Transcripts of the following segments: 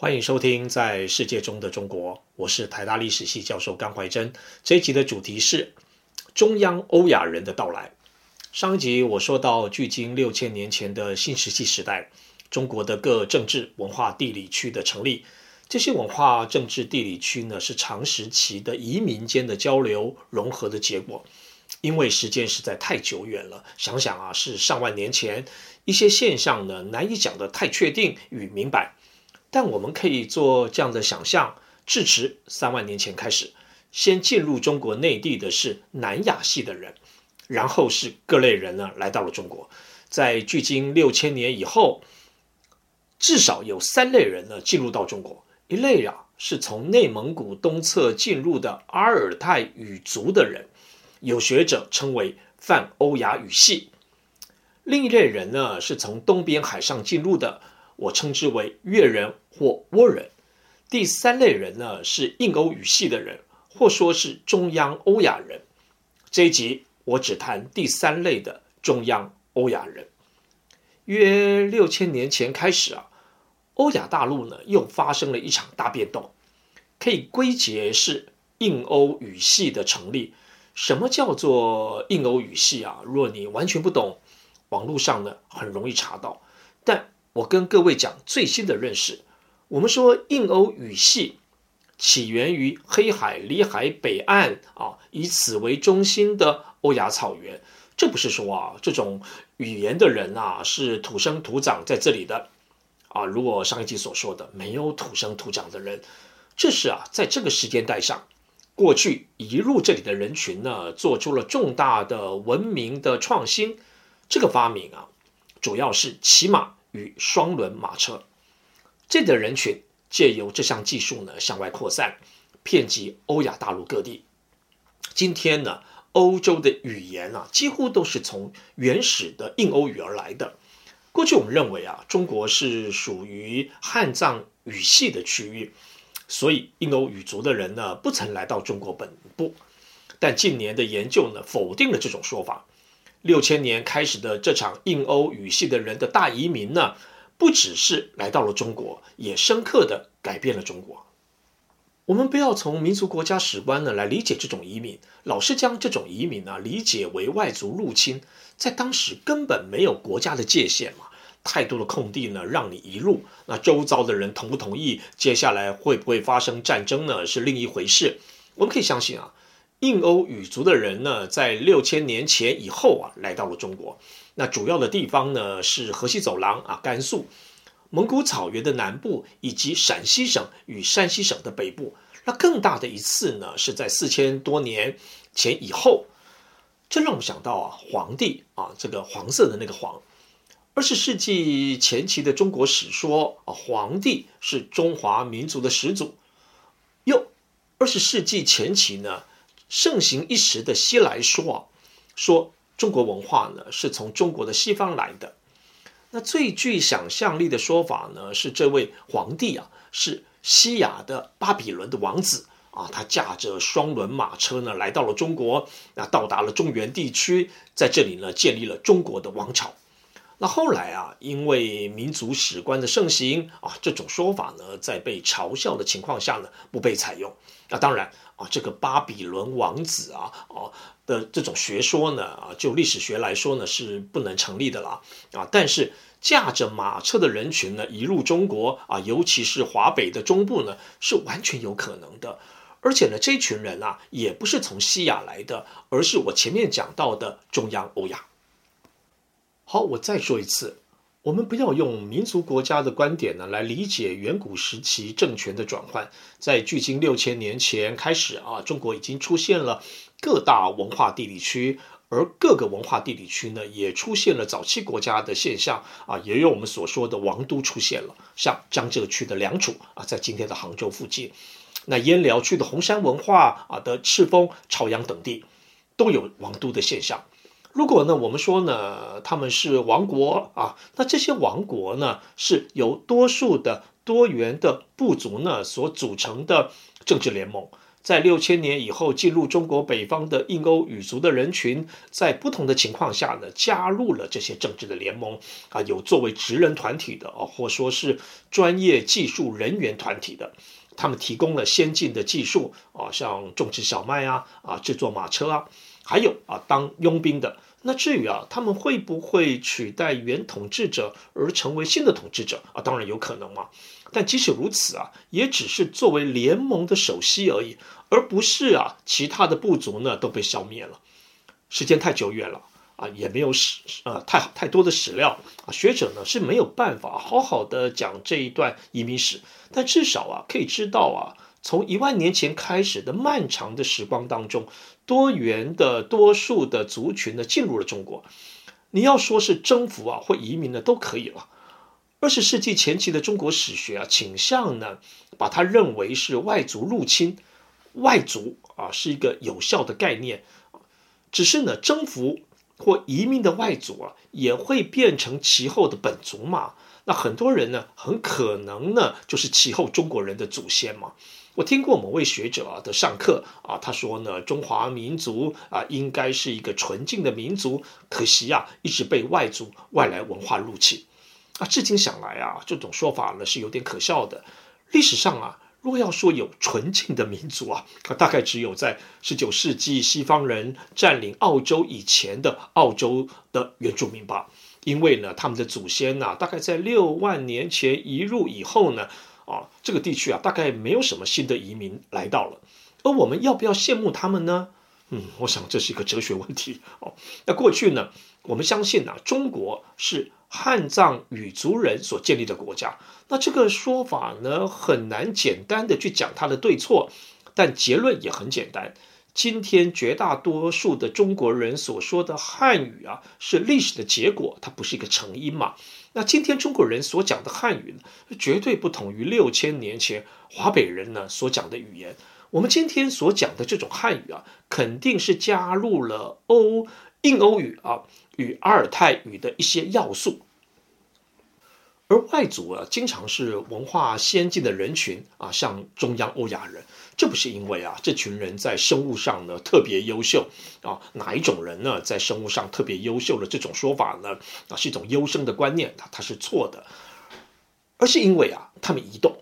欢迎收听《在世界中的中国》，我是台大历史系教授甘怀真。这一集的主题是中央欧亚人的到来。上一集我说到，距今六千年前的新石器时代，中国的各政治、文化、地理区的成立，这些文化、政治、地理区呢，是长时期的移民间的交流融合的结果。因为时间实在太久远了，想想啊，是上万年前，一些现象呢，难以讲得太确定与明白。但我们可以做这样的想象：至迟三万年前开始，先进入中国内地的是南亚系的人，然后是各类人呢来到了中国。在距今六千年以后，至少有三类人呢进入到中国。一类啊是从内蒙古东侧进入的阿尔泰语族的人，有学者称为泛欧亚语系；另一类人呢是从东边海上进入的。我称之为越人或倭人。第三类人呢，是印欧语系的人，或说是中央欧亚人。这一集我只谈第三类的中央欧亚人。约六千年前开始啊，欧亚大陆呢又发生了一场大变动，可以归结是印欧语系的成立。什么叫做印欧语系啊？若你完全不懂，网络上呢很容易查到，但。我跟各位讲最新的认识。我们说印欧语系起源于黑海、里海北岸啊，以此为中心的欧亚草原。这不是说啊，这种语言的人啊是土生土长在这里的啊。如果上一集所说的没有土生土长的人，这是啊，在这个时间带上，过去移入这里的人群呢，做出了重大的文明的创新。这个发明啊，主要是骑马。与双轮马车，这的人群借由这项技术呢，向外扩散，遍及欧亚大陆各地。今天呢，欧洲的语言啊，几乎都是从原始的印欧语而来的。过去我们认为啊，中国是属于汉藏语系的区域，所以印欧语族的人呢，不曾来到中国本部。但近年的研究呢，否定了这种说法。六千年开始的这场印欧语系的人的大移民呢，不只是来到了中国，也深刻地改变了中国。我们不要从民族国家史观呢来理解这种移民，老是将这种移民呢理解为外族入侵，在当时根本没有国家的界限嘛，太多的空地呢让你一路，那周遭的人同不同意，接下来会不会发生战争呢是另一回事。我们可以相信啊。印欧语族的人呢，在六千年前以后啊，来到了中国。那主要的地方呢，是河西走廊啊，甘肃、蒙古草原的南部，以及陕西省与山西省的北部。那更大的一次呢，是在四千多年前以后。这让我想到啊，黄帝啊，这个黄色的那个黄。二十世纪前期的中国史说啊，黄帝是中华民族的始祖。又二十世纪前期呢，盛行一时的西来说啊，说中国文化呢是从中国的西方来的。那最具想象力的说法呢，是这位皇帝啊是西亚的巴比伦的王子啊，他驾着双轮马车呢来到了中国，那到达了中原地区，在这里呢建立了中国的王朝。那后来啊，因为民族史观的盛行啊，这种说法呢，在被嘲笑的情况下呢，不被采用。那当然啊，这个巴比伦王子啊，哦的这种学说呢，啊，就历史学来说呢，是不能成立的啦。啊，但是驾着马车的人群呢，一入中国啊，尤其是华北的中部呢，是完全有可能的。而且呢，这群人啊，也不是从西亚来的，而是我前面讲到的中央欧亚。好，我再说一次，我们不要用民族国家的观点呢来理解远古时期政权的转换。在距今六千年前开始啊，中国已经出现了各大文化地理区，而各个文化地理区呢也出现了早期国家的现象啊，也有我们所说的王都出现了，像江浙区的良渚啊，在今天的杭州附近，那燕辽区的红山文化啊的赤峰、朝阳等地，都有王都的现象。如果呢，我们说呢，他们是王国啊，那这些王国呢，是由多数的多元的部族呢所组成的政治联盟，在六千年以后进入中国北方的印欧语族的人群，在不同的情况下呢，加入了这些政治的联盟啊，有作为职人团体的啊，或说是专业技术人员团体的，他们提供了先进的技术啊，像种植小麦啊啊，制作马车啊，还有啊，当佣兵的。那至于啊，他们会不会取代原统治者而成为新的统治者啊？当然有可能嘛。但即使如此啊，也只是作为联盟的首席而已，而不是啊，其他的部族呢都被消灭了。时间太久远了啊，也没有史呃太太多的史料啊，学者呢是没有办法好好的讲这一段移民史。但至少啊，可以知道啊。从一万年前开始的漫长的时光当中，多元的多数的族群呢进入了中国。你要说是征服啊或移民呢都可以了。二十世纪前期的中国史学啊倾向呢把它认为是外族入侵，外族啊是一个有效的概念。只是呢征服或移民的外族啊也会变成其后的本族嘛。那很多人呢很可能呢就是其后中国人的祖先嘛。我听过某位学者的上课啊，他说呢，中华民族啊应该是一个纯净的民族，可惜啊一直被外族外来文化入侵啊。至今想来啊，这种说法呢是有点可笑的。历史上啊，若要说有纯净的民族啊，大概只有在十九世纪西方人占领澳洲以前的澳洲的原住民吧，因为呢，他们的祖先呐，大概在六万年前移入以后呢。啊，这个地区啊，大概没有什么新的移民来到了，而我们要不要羡慕他们呢？嗯，我想这是一个哲学问题 哦。那过去呢，我们相信呢、中国是汉藏语族人所建立的国家。那这个说法呢，很难简单的去讲它的对错，但结论也很简单。今天绝大多数的中国人所说的汉语啊，是历史的结果，它不是一个成因嘛。那今天中国人所讲的汉语呢，绝对不同于六千年前华北人呢所讲的语言。我们今天所讲的这种汉语啊，肯定是加入了欧印欧语啊与阿尔泰语的一些要素。而外族啊，经常是文化先进的人群啊，像中央欧亚人，这不是因为啊，这群人在生物上呢特别优秀啊，哪一种人呢在生物上特别优秀的这种说法呢啊，是一种优生的观念，它它是错的，而是因为啊，他们移动，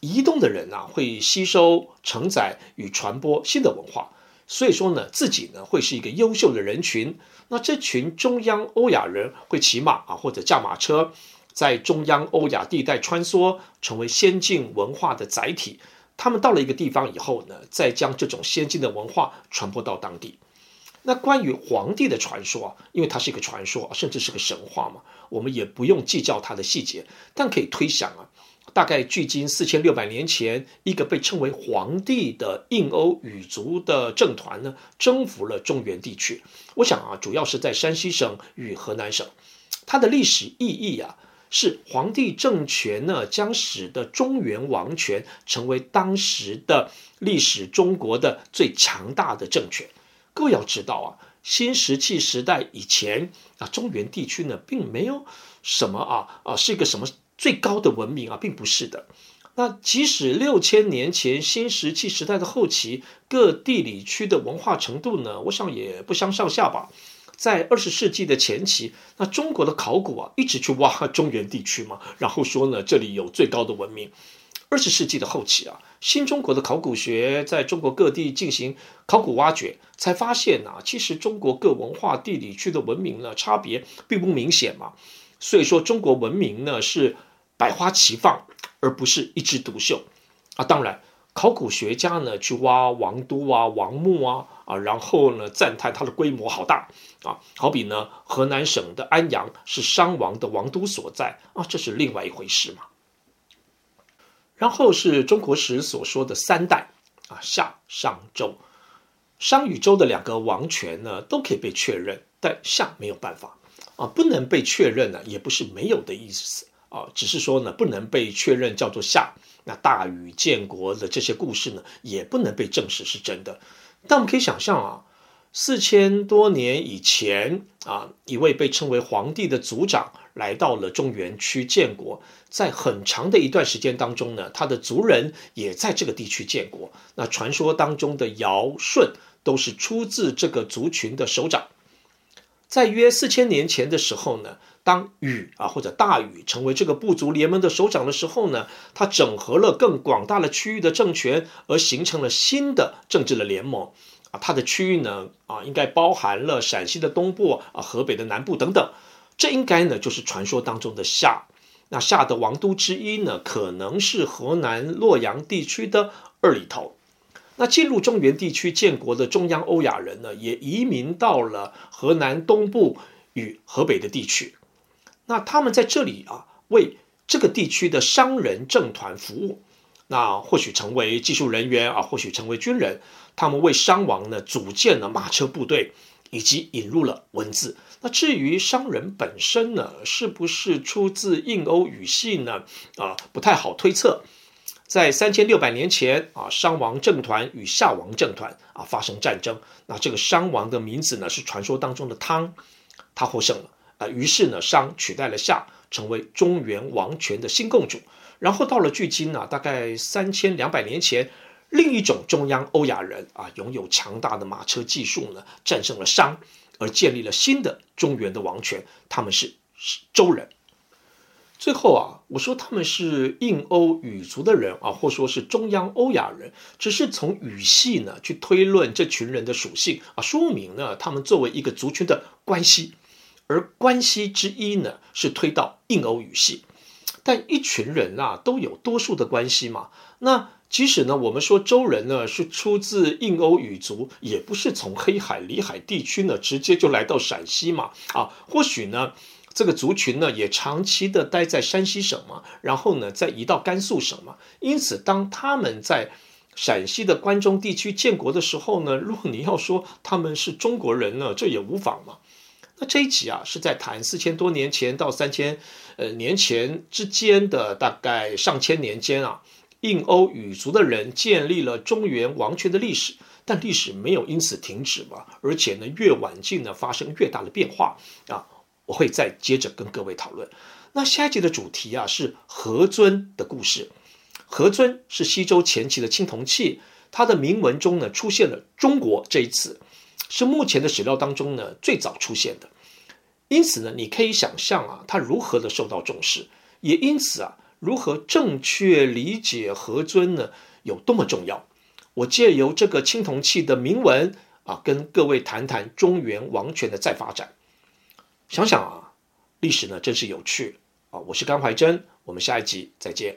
移动的人啊会吸收、承载与传播新的文化，所以说呢，自己呢会是一个优秀的人群。那这群中央欧亚人会骑马啊，或者驾马车。在中央欧亚地带穿梭，成为先进文化的载体。他们到了一个地方以后呢，再将这种先进的文化传播到当地。那关于黄帝的传说啊，因为它是一个传说，甚至是个神话嘛，我们也不用计较它的细节，但可以推想啊，大概距今四千六百年前，一个被称为黄帝的印欧语族的政团呢，征服了中原地区。我想啊，主要是在山西省与河南省，它的历史意义啊。是黄帝政权呢，将使得中原王权成为当时的历史中国的最强大的政权。各位要知道啊，新石器时代以前啊，中原地区呢，并没有什么啊啊，是一个什么最高的文明啊，并不是的。那即使六千年前新石器时代的后期，各地理区的文化程度呢，我想也不相上下吧。在二十世纪的前期，那中国的考古啊，一直去挖中原地区嘛，然后说呢，这里有最高的文明。二十世纪的后期啊，新中国的考古学在中国各地进行考古挖掘，才发现啊，其实中国各文化地理区的文明呢，差别并不明显嘛。所以说，中国文明呢是百花齐放，而不是一枝独秀啊。当然。考古学家呢去挖王都啊、王墓啊啊，然后呢赞叹它的规模好大啊，好比呢河南省的安阳是商王的王都所在啊，这是另外一回事嘛。然后是中国史所说的三代啊，夏、商、周，商与周的两个王权呢都可以被确认，但夏没有办法啊，不能被确认呢，也不是没有的意思。啊，只是说呢不能被确认叫做夏。那大禹建国的这些故事呢，也不能被证实是真的。但我们可以想象啊，四千多年以前啊，一位被称为皇帝的族长，来到了中原区建国，在很长的一段时间当中呢，他的族人也在这个地区建国。那传说当中的尧舜都是出自这个族群的首长。在约四千年前的时候呢，当禹啊或者大禹成为这个部族联盟的首长的时候呢，他整合了更广大的区域的政权，而形成了新的政治的联盟。啊，它的区域呢啊，应该包含了陕西的东部啊、河北的南部等等。这应该呢就是传说当中的夏。那夏的王都之一呢，可能是河南洛阳地区的二里头。那进入中原地区建国的中央欧亚人呢，也移民到了河南东部与河北的地区。那他们在这里啊，为这个地区的商人政团服务。那或许成为技术人员啊，或许成为军人。他们为商王呢组建了马车部队，以及引入了文字。那至于商人本身呢，是不是出自印欧语系呢？啊，不太好推测。在三千六百年前啊，商王政团与夏王政团啊发生战争。那这个商王的名字呢是传说当中的汤，他获胜了啊。于是呢，商取代了夏，成为中原王权的新共主。然后到了距今呢，大概三千两百年前，另一种中央欧亚人啊，拥有强大的马车技术呢，战胜了商，而建立了新的中原的王权。他们是周人。最后啊，我说他们是印欧语族的人啊，或说是中央欧亚人，只是从语系呢去推论这群人的属性啊，说明呢他们作为一个族群的关系，而关系之一呢是推到印欧语系。但一群人啊，都有多数的关系嘛。那即使呢，我们说周人呢是出自印欧语族，也不是从黑海、里海地区呢直接就来到陕西嘛。啊，或许呢，这个族群呢也长期的待在山西省嘛，然后呢再移到甘肃省嘛。因此，当他们在陕西的关中地区建国的时候呢，如果你要说他们是中国人呢，这也无妨嘛。那这一集啊，是在谈四千多年前到三千呃年前之间的大概上千年间啊，印欧语族的人建立了中原王权的历史，但历史没有因此停止嘛，而且呢，越晚近呢，发生越大的变化啊。我会再接着跟各位讨论。那下一集的主题啊，是何尊的故事。何尊是西周前期的青铜器，它的铭文中呢，出现了“中国”这一词。是目前的史料当中呢最早出现的，因此呢，你可以想象啊，它如何的受到重视，也因此啊，如何正确理解何尊呢有多么重要。我借由这个青铜器的铭文啊，跟各位谈谈中原王权的再发展。想想啊，历史呢真是有趣啊！我是甘怀真，我们下一集再见。